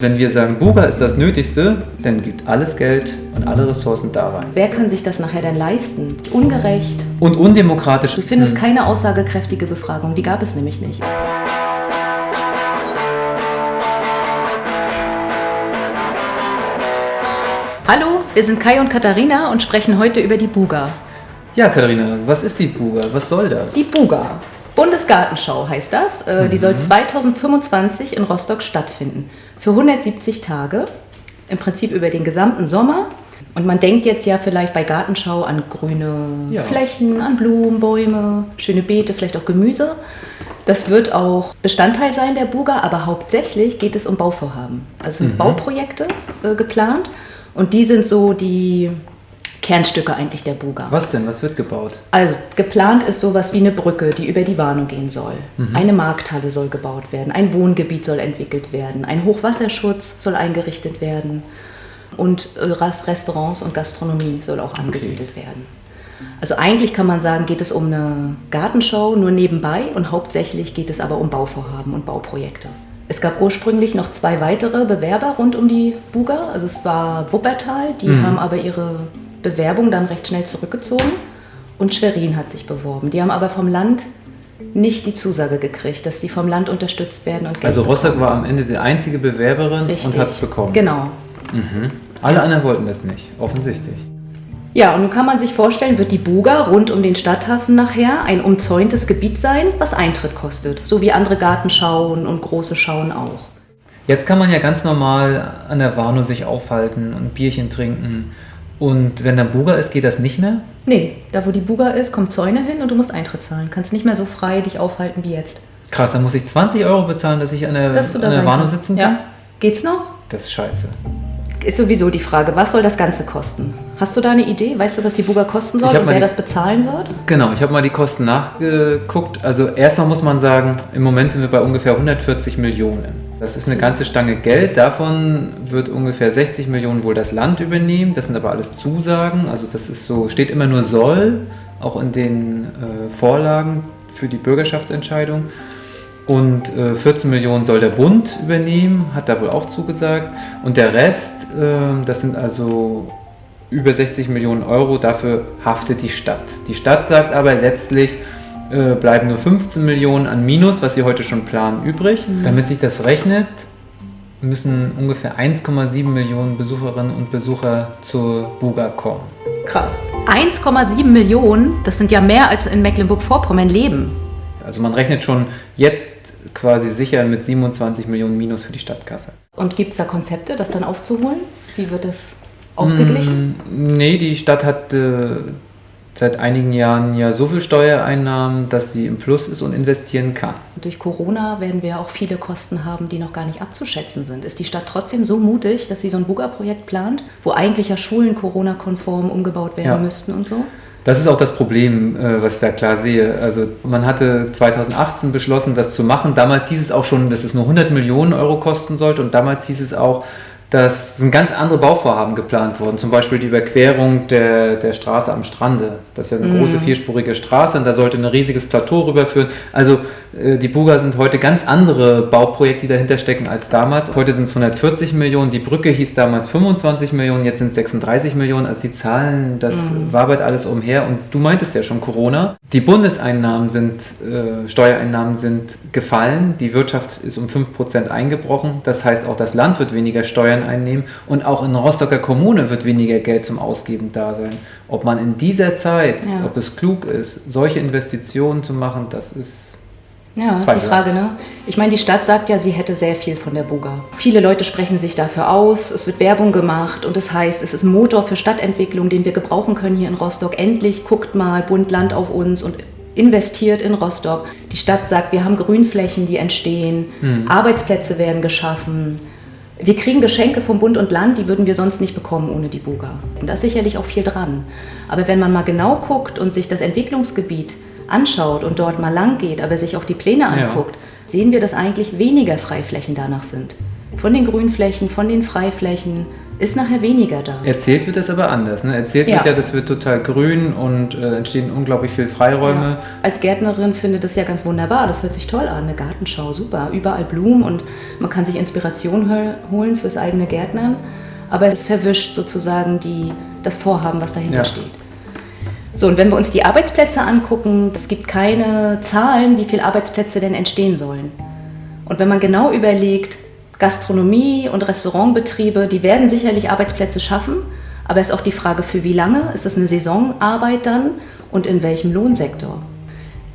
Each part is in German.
Wenn wir sagen, Buga ist das Nötigste, dann gibt alles Geld und alle Ressourcen da rein. Wer kann sich das nachher denn leisten? Ungerecht. Und undemokratisch. Du findest hm. keine aussagekräftige Befragung, die gab es nämlich nicht. Hallo, wir sind Kai und Katharina und sprechen heute über die Buga. Ja, Katharina, was ist die Buga? Was soll das? Die Buga. Bundesgartenschau heißt das. Mhm. Die soll 2025 mhm. in Rostock stattfinden für 170 Tage, im Prinzip über den gesamten Sommer. Und man denkt jetzt ja vielleicht bei Gartenschau an grüne ja. Flächen, an Blumen, Bäume, schöne Beete, vielleicht auch Gemüse. Das wird auch Bestandteil sein der Buga, aber hauptsächlich geht es um Bauvorhaben. Also mhm. Bauprojekte äh, geplant. Und die sind so die Kernstücke eigentlich der Buga. Was denn? Was wird gebaut? Also geplant ist sowas wie eine Brücke, die über die Warnow gehen soll. Mhm. Eine Markthalle soll gebaut werden, ein Wohngebiet soll entwickelt werden, ein Hochwasserschutz soll eingerichtet werden und äh, Restaurants und Gastronomie soll auch angesiedelt okay. werden. Also eigentlich kann man sagen, geht es um eine Gartenschau nur nebenbei und hauptsächlich geht es aber um Bauvorhaben und Bauprojekte. Es gab ursprünglich noch zwei weitere Bewerber rund um die Buga. Also es war Wuppertal, die mhm. haben aber ihre Bewerbung dann recht schnell zurückgezogen und Schwerin hat sich beworben. Die haben aber vom Land nicht die Zusage gekriegt, dass sie vom Land unterstützt werden. Und Geld also Rostock bekommen. war am Ende die einzige Bewerberin Richtig. und hat es bekommen. Genau. Mhm. Alle anderen wollten das nicht, offensichtlich. Ja, und nun kann man sich vorstellen, wird die Buga rund um den Stadthafen nachher ein umzäuntes Gebiet sein, was Eintritt kostet, so wie andere Gartenschauen und große Schauen auch. Jetzt kann man ja ganz normal an der Warnow sich aufhalten und Bierchen trinken und wenn dann Buga ist, geht das nicht mehr? Nee, da wo die Buga ist, kommt Zäune hin und du musst Eintritt zahlen. Kannst nicht mehr so frei dich aufhalten wie jetzt. Krass, dann muss ich 20 Euro bezahlen, dass ich an der, dass an der Warnow sitzen kann? Ja. Geht's noch? Das ist scheiße. Ist sowieso die Frage, was soll das Ganze kosten? Hast du da eine Idee? Weißt du, was die Buga kosten soll und wer die, das bezahlen wird? Genau, ich habe mal die Kosten nachgeguckt. Also erstmal muss man sagen, im Moment sind wir bei ungefähr 140 Millionen. Das ist eine ganze Stange Geld. Davon wird ungefähr 60 Millionen wohl das Land übernehmen. Das sind aber alles Zusagen. Also das ist so, steht immer nur soll, auch in den äh, Vorlagen für die Bürgerschaftsentscheidung. Und äh, 14 Millionen soll der Bund übernehmen, hat da wohl auch zugesagt. Und der Rest, äh, das sind also über 60 Millionen Euro, dafür haftet die Stadt. Die Stadt sagt aber letztlich, äh, bleiben nur 15 Millionen an Minus, was sie heute schon planen, übrig. Mhm. Damit sich das rechnet, müssen ungefähr 1,7 Millionen Besucherinnen und Besucher zur Buga kommen. Krass. 1,7 Millionen, das sind ja mehr als in Mecklenburg-Vorpommern leben. Also man rechnet schon jetzt quasi sicher mit 27 Millionen Minus für die Stadtkasse. Und gibt es da Konzepte, das dann aufzuholen? Wie wird das ausgeglichen? Mm, nee, die Stadt hat äh, seit einigen Jahren ja so viel Steuereinnahmen, dass sie im Plus ist und investieren kann. Durch Corona werden wir auch viele Kosten haben, die noch gar nicht abzuschätzen sind. Ist die Stadt trotzdem so mutig, dass sie so ein Buga-Projekt plant, wo eigentlich ja Schulen Corona-konform umgebaut werden ja. müssten und so? Das ist auch das Problem, äh, was ich da klar sehe. Also man hatte 2018 beschlossen, das zu machen. Damals hieß es auch schon, dass es nur 100 Millionen Euro kosten sollte und damals hieß es auch, das sind ganz andere Bauvorhaben geplant worden. Zum Beispiel die Überquerung der, der Straße am Strande. Das ist ja eine mm. große vierspurige Straße und da sollte ein riesiges Plateau rüberführen. Also äh, die Buga sind heute ganz andere Bauprojekte, die dahinter stecken als damals. Heute sind es 140 Millionen. Die Brücke hieß damals 25 Millionen, jetzt sind es 36 Millionen. Also die Zahlen, das mm. wabert alles umher. Und du meintest ja schon Corona. Die Bundeseinnahmen sind, äh, Steuereinnahmen sind gefallen. Die Wirtschaft ist um 5% eingebrochen. Das heißt, auch das Land wird weniger Steuern Steuern einnehmen und auch in Rostocker Kommune wird weniger Geld zum Ausgeben da sein. Ob man in dieser Zeit, ja. ob es klug ist, solche Investitionen zu machen, das ist ja, das ist die Frage, ne? Ich meine, die Stadt sagt ja, sie hätte sehr viel von der Buga. Viele Leute sprechen sich dafür aus, es wird Werbung gemacht und das heißt, es ist ein Motor für Stadtentwicklung, den wir gebrauchen können hier in Rostock. Endlich guckt mal Bund Land auf uns und investiert in Rostock. Die Stadt sagt, wir haben Grünflächen, die entstehen, hm. Arbeitsplätze werden geschaffen. Wir kriegen Geschenke vom Bund und Land, die würden wir sonst nicht bekommen ohne die Buga. Und da ist sicherlich auch viel dran. Aber wenn man mal genau guckt und sich das Entwicklungsgebiet anschaut und dort mal lang geht, aber sich auch die Pläne anguckt, ja. sehen wir, dass eigentlich weniger Freiflächen danach sind. Von den Grünflächen, von den Freiflächen ist nachher weniger da. Erzählt wird das aber anders. Ne? Erzählt Ja. wird ja, das wird total grün und äh, entstehen unglaublich viele Freiräume. Ja. Als Gärtnerin finde das ja ganz wunderbar. Das hört sich toll an. Eine Gartenschau, super. Überall Blumen und man kann sich Inspiration hol- holen fürs eigene Gärtnern. Aber es verwischt sozusagen die, das Vorhaben, was dahinter Ja. steht. So, und wenn wir uns die Arbeitsplätze angucken, es gibt keine Zahlen, wie viele Arbeitsplätze denn entstehen sollen. Und wenn man genau überlegt, Gastronomie und Restaurantbetriebe, die werden sicherlich Arbeitsplätze schaffen, aber es ist auch die Frage, für wie lange? Ist das eine Saisonarbeit dann und in welchem Lohnsektor?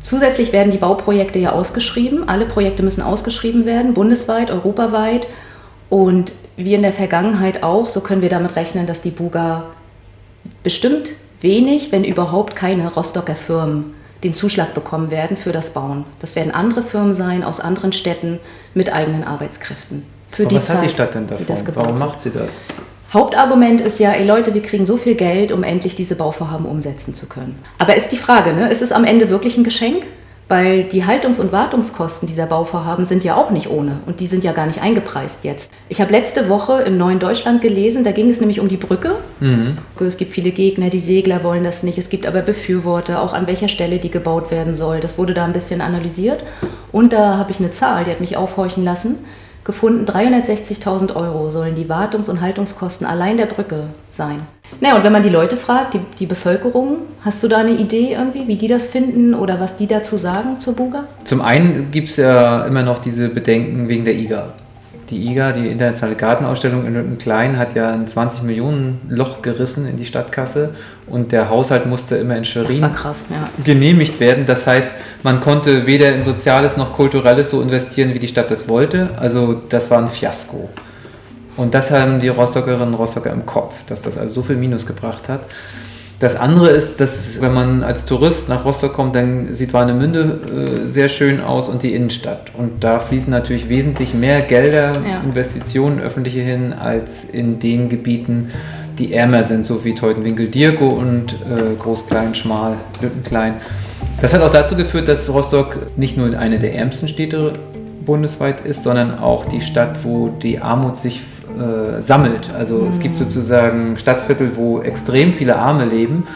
Zusätzlich werden die Bauprojekte ja ausgeschrieben. Alle Projekte müssen ausgeschrieben werden, bundesweit, europaweit. Und wie in der Vergangenheit auch, so können wir damit rechnen, dass die Buga bestimmt wenig, wenn überhaupt keine Rostocker Firmen den Zuschlag bekommen werden für das Bauen. Das werden andere Firmen sein aus anderen Städten mit eigenen Arbeitskräften. Für Aber die was Zeit, hat die Stadt denn davon? Warum macht sie das? Hauptargument ist ja, ey Leute, wir kriegen so viel Geld, um endlich diese Bauvorhaben umsetzen zu können. Aber ist die Frage, ne, ist es am Ende wirklich ein Geschenk? Weil die Haltungs- und Wartungskosten dieser Bauvorhaben sind ja auch nicht ohne und die sind ja gar nicht eingepreist jetzt. Ich habe letzte Woche im Neuen Deutschland gelesen, da ging es nämlich um die Brücke. Mhm. Es gibt viele Gegner, die Segler wollen das nicht, es gibt aber Befürworter, auch an welcher Stelle die gebaut werden soll. Das wurde da ein bisschen analysiert und da habe ich eine Zahl, die hat mich aufhorchen lassen, gefunden, 360.000 Euro sollen die Wartungs- und Haltungskosten allein der Brücke sein. Naja, und wenn man die Leute fragt, die, die Bevölkerung, hast du da eine Idee irgendwie, wie die das finden oder was die dazu sagen zur Buga? Zum einen gibt es ja immer noch diese Bedenken wegen der IGA. Die IGA, die Internationale Gartenausstellung in Lüttenklein, hat ja ein 20 Millionen Loch gerissen in die Stadtkasse und der Haushalt musste immer in Schwerin krass, ja. genehmigt werden. Das heißt, man konnte weder in Soziales noch Kulturelles so investieren, wie die Stadt das wollte. Also das war ein Fiasko. Und das haben die Rostockerinnen und Rostocker im Kopf, dass das also so viel Minus gebracht hat. Das andere ist, dass wenn man als Tourist nach Rostock kommt, dann sieht Warnemünde äh, sehr schön aus und die Innenstadt. Und da fließen natürlich wesentlich mehr Gelder, Ja. Investitionen öffentliche hin, als in den Gebieten, die ärmer sind, so wie Teutenwinkel, Dirko und äh, Groß-Klein, Schmal, Lüttenklein. Das hat auch dazu geführt, dass Rostock nicht nur eine der ärmsten Städte bundesweit ist, sondern auch die Stadt, wo die Armut sich äh, sammelt. Also es gibt sozusagen Stadtviertel, wo extrem viele Arme leben.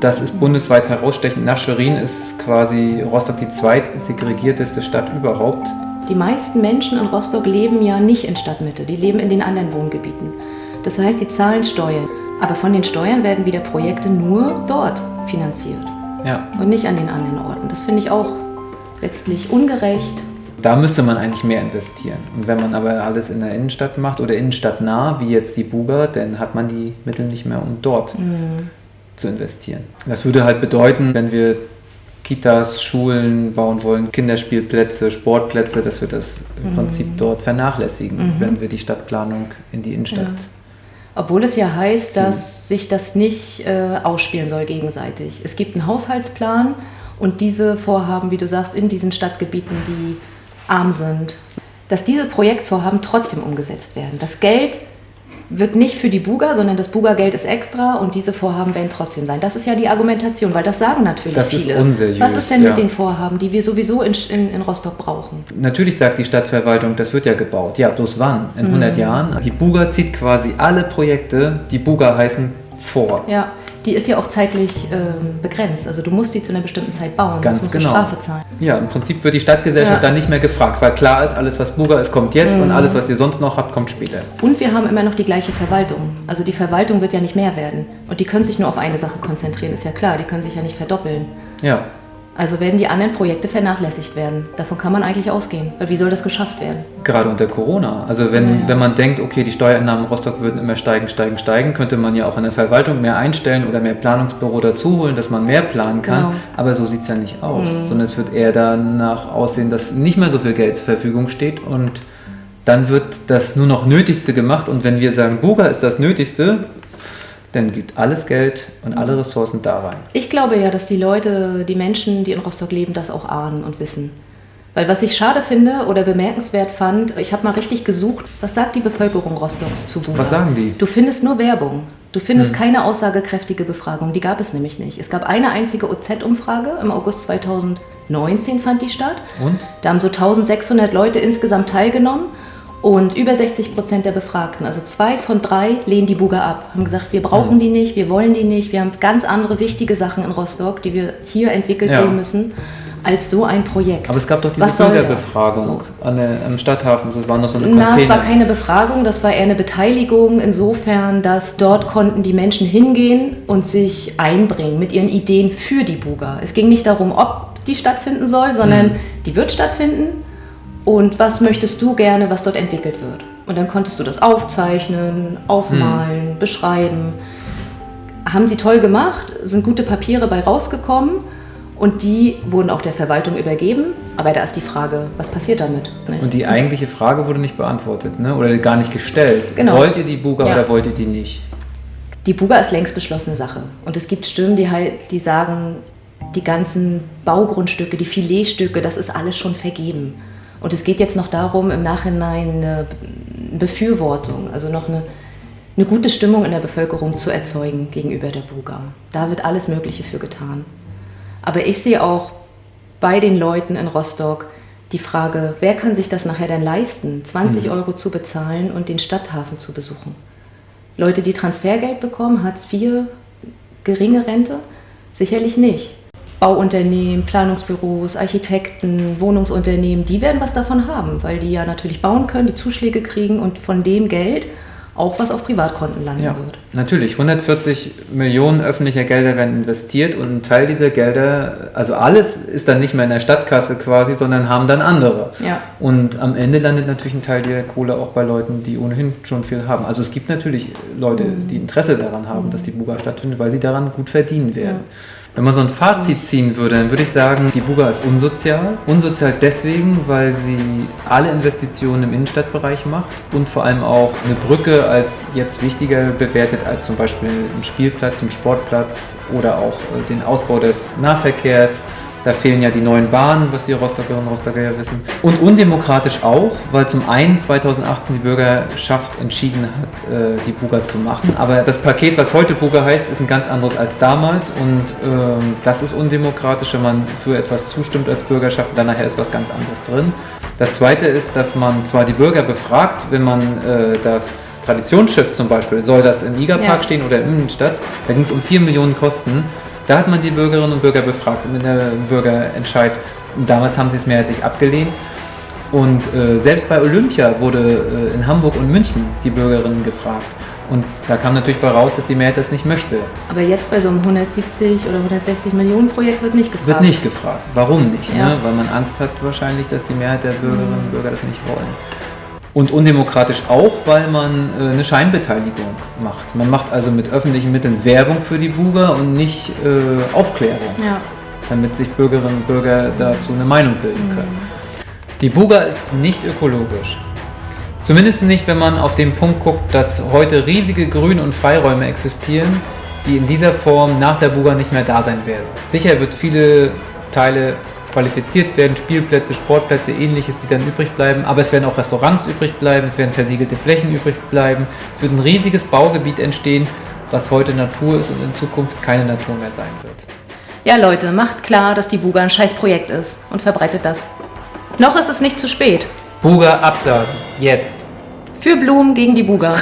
Das ist bundesweit herausstechend. Nach Schwerin ist quasi Rostock die zweitsegregierteste Stadt überhaupt. Die meisten Menschen in Rostock leben ja nicht in Stadtmitte, die leben in den anderen Wohngebieten. Das heißt, die zahlen Steuern. Aber von den Steuern werden wieder Projekte nur dort finanziert Ja, und nicht an den anderen Orten. Das finde ich auch letztlich ungerecht. Da müsste man eigentlich mehr investieren. Und wenn man aber alles in der Innenstadt macht oder innenstadtnah, wie jetzt die Buga, dann hat man die Mittel nicht mehr, um dort zu investieren. Das würde halt bedeuten, wenn wir Kitas, Schulen bauen wollen, Kinderspielplätze, Sportplätze, dass wir das im Prinzip dort vernachlässigen, wenn wir die Stadtplanung in die Innenstadt. Ja. Obwohl es ja heißt, dass sich das nicht äh, ausspielen soll gegenseitig. Es gibt einen Haushaltsplan und diese Vorhaben, wie du sagst, in diesen Stadtgebieten, die arm sind, dass diese Projektvorhaben trotzdem umgesetzt werden. Das Geld wird nicht für die Buga, sondern das Buga-Geld ist extra und diese Vorhaben werden trotzdem sein. Das ist ja die Argumentation, weil das sagen natürlich Das ist viele. unseriös, Was ist denn ja. mit den Vorhaben, die wir sowieso in, in, in Rostock brauchen? Natürlich sagt die Stadtverwaltung, das wird ja gebaut. Ja, bloß wann? In 100 Jahren? Die Buga zieht quasi alle Projekte, die Buga heißen, vor. Ja, die ist ja auch zeitlich ähm, begrenzt. Also du musst die zu einer bestimmten Zeit bauen, Ganz sonst musst genau. du Strafe zahlen. Ja, im Prinzip wird die Stadtgesellschaft Ja. dann nicht mehr gefragt, weil klar ist, alles was Buga ist, kommt jetzt und alles, was ihr sonst noch habt, kommt später. Und wir haben immer noch die gleiche Verwaltung. Also die Verwaltung wird ja nicht mehr werden. Und die können sich nur auf eine Sache konzentrieren, ist ja klar. Die können sich ja nicht verdoppeln. Ja, Also werden die anderen Projekte vernachlässigt werden. Davon kann man eigentlich ausgehen. Weil wie soll das geschafft werden? gerade unter Corona. Also wenn, Ja, ja. wenn man denkt, okay, die Steuereinnahmen in Rostock würden immer steigen, steigen, steigen, könnte man ja auch in der Verwaltung mehr einstellen oder mehr Planungsbüro dazu holen, dass man mehr planen kann. Genau. Aber so sieht es ja nicht aus, sondern es wird eher danach aussehen, dass nicht mehr so viel Geld zur Verfügung steht und dann wird das nur noch Nötigste gemacht und wenn wir sagen, Buga ist das Nötigste, dann geht alles Geld und alle Ressourcen da rein. Ich glaube ja, dass die Leute, die Menschen, die in Rostock leben, das auch ahnen und wissen. Weil was ich schade finde oder bemerkenswert fand, ich habe mal richtig gesucht, was sagt die Bevölkerung Rostocks zu Buga? Was sagen die? Du findest nur Werbung. Du findest keine aussagekräftige Befragung. Die gab es nämlich nicht. Es gab eine einzige OZ-Umfrage im August 2019 fand die statt. Und? Da haben so 1600 Leute insgesamt teilgenommen Und über 60 Prozent der Befragten, also zwei von drei, lehnen die Buga ab. Haben gesagt, wir brauchen mhm. die nicht, wir wollen die nicht, wir haben ganz andere wichtige Sachen in Rostock, die wir hier entwickelt ja. sehen müssen als so ein Projekt. Aber es gab doch diese Bürgerbefragung so. an der, am Stadthafen, das waren noch so eine Na, es war keine Befragung, das war eher eine Beteiligung, insofern, dass dort konnten die Menschen hingehen und sich einbringen mit ihren Ideen für die Buga. Es ging nicht darum, ob die stattfinden soll, sondern mhm. die wird stattfinden und was möchtest du gerne, was dort entwickelt wird. Und dann konntest du das aufzeichnen, aufmalen, mhm. beschreiben. Haben sie toll gemacht, sind gute Papiere bei rausgekommen und die wurden auch der Verwaltung übergeben. Aber da ist die Frage, was passiert damit? Nicht? Und die eigentliche Frage wurde nicht beantwortet ne? oder gar nicht gestellt. Genau. Wollt ihr die Buga ja. oder wollt ihr die nicht? Die Buga ist längst beschlossene Sache. Und es gibt Stimmen, die, halt, die sagen, die ganzen Baugrundstücke, die Filetstücke, das ist alles schon vergeben. Und es geht jetzt noch darum, im Nachhinein eine Befürwortung, also noch eine, eine gute Stimmung in der Bevölkerung zu erzeugen gegenüber der Buga. Da wird alles Mögliche für getan. Aber ich sehe auch bei den Leuten in Rostock die Frage, wer kann sich das nachher denn leisten, 20 mhm. Euro zu bezahlen und den Stadthafen zu besuchen? Leute, die Transfergeld bekommen, Hartz IV, geringe Rente? Sicherlich nicht. Bauunternehmen, Planungsbüros, Architekten, Wohnungsunternehmen, die werden was davon haben, weil die ja natürlich bauen können, die Zuschläge kriegen und von dem Geld auch was auf Privatkonten landen ja, wird. Natürlich, 140 Millionen öffentlicher Gelder werden investiert und ein Teil dieser Gelder, also alles ist dann nicht mehr in der Stadtkasse quasi, sondern haben dann andere. Ja. Und am Ende landet natürlich ein Teil der Kohle auch bei Leuten, die ohnehin schon viel haben. Also es gibt natürlich Leute, mhm. die Interesse daran haben, mhm. dass die Buga stattfindet, weil sie daran gut verdienen werden. Ja. Wenn man so ein Fazit ziehen würde, dann würde ich sagen, die Buga ist unsozial. Unsozial deswegen, weil sie alle Investitionen im Innenstadtbereich macht und vor allem auch eine Brücke als jetzt wichtiger bewertet als zum Beispiel einen Spielplatz, einen Sportplatz oder auch äh, den Ausbau des Nahverkehrs da fehlen ja die neuen Bahnen, was die Rostockerinnen und Rostocker ja wissen. Und undemokratisch auch, weil zum einen 2018 die Bürgerschaft entschieden hat, äh, die Buga zu machen. Aber das Paket, was heute Buga heißt, ist ein ganz anderes als damals. Und ähm, das ist undemokratisch, wenn man für etwas zustimmt als Bürgerschaft, dann nachher ist was ganz anderes drin. Das zweite ist, dass man zwar die Bürger befragt, wenn man äh, das Traditionsschiff zum Beispiel, soll das im Igerpark ja. stehen oder in Innenstadt, da ging es um 4 Millionen Kosten. Da hat man die Bürgerinnen und Bürger befragt und der Bürgerentscheid. damals haben sie es mehrheitlich abgelehnt. Und äh, selbst bei Olympia wurde äh, in Hamburg und München die Bürgerinnen gefragt. Und da kam natürlich bei raus, dass die Mehrheit das nicht möchte. Aber jetzt bei so einem 170 oder 160 Millionen Projekt wird nicht gefragt. Wird nicht gefragt. Warum nicht? Ja. Ne? Weil man Angst hat wahrscheinlich, dass die Mehrheit der Bürgerinnen und Bürger das nicht wollen. Und undemokratisch auch, weil man äh, eine Scheinbeteiligung macht. Man macht also mit öffentlichen Mitteln Werbung für die Buga und nicht äh, Aufklärung, ja. damit sich Bürgerinnen und Bürger dazu eine Meinung bilden mhm. können. Die Buga ist nicht ökologisch. Zumindest nicht, wenn man auf den Punkt guckt, dass heute riesige Grün- und Freiräume existieren, die in dieser Form nach der Buga nicht mehr da sein werden. Sicher wird viele Teile qualifiziert werden, Spielplätze, Sportplätze, ähnliches, die dann übrig bleiben. Aber es werden auch Restaurants übrig bleiben, es werden versiegelte Flächen übrig bleiben. Es wird ein riesiges Baugebiet entstehen, was heute Natur ist und in Zukunft keine Natur mehr sein wird. Ja, Leute, macht klar, dass die Buga ein Scheißprojekt ist und verbreitet das. Noch ist es nicht zu spät. Buga absagen. Jetzt. Für Blumen gegen die Buga.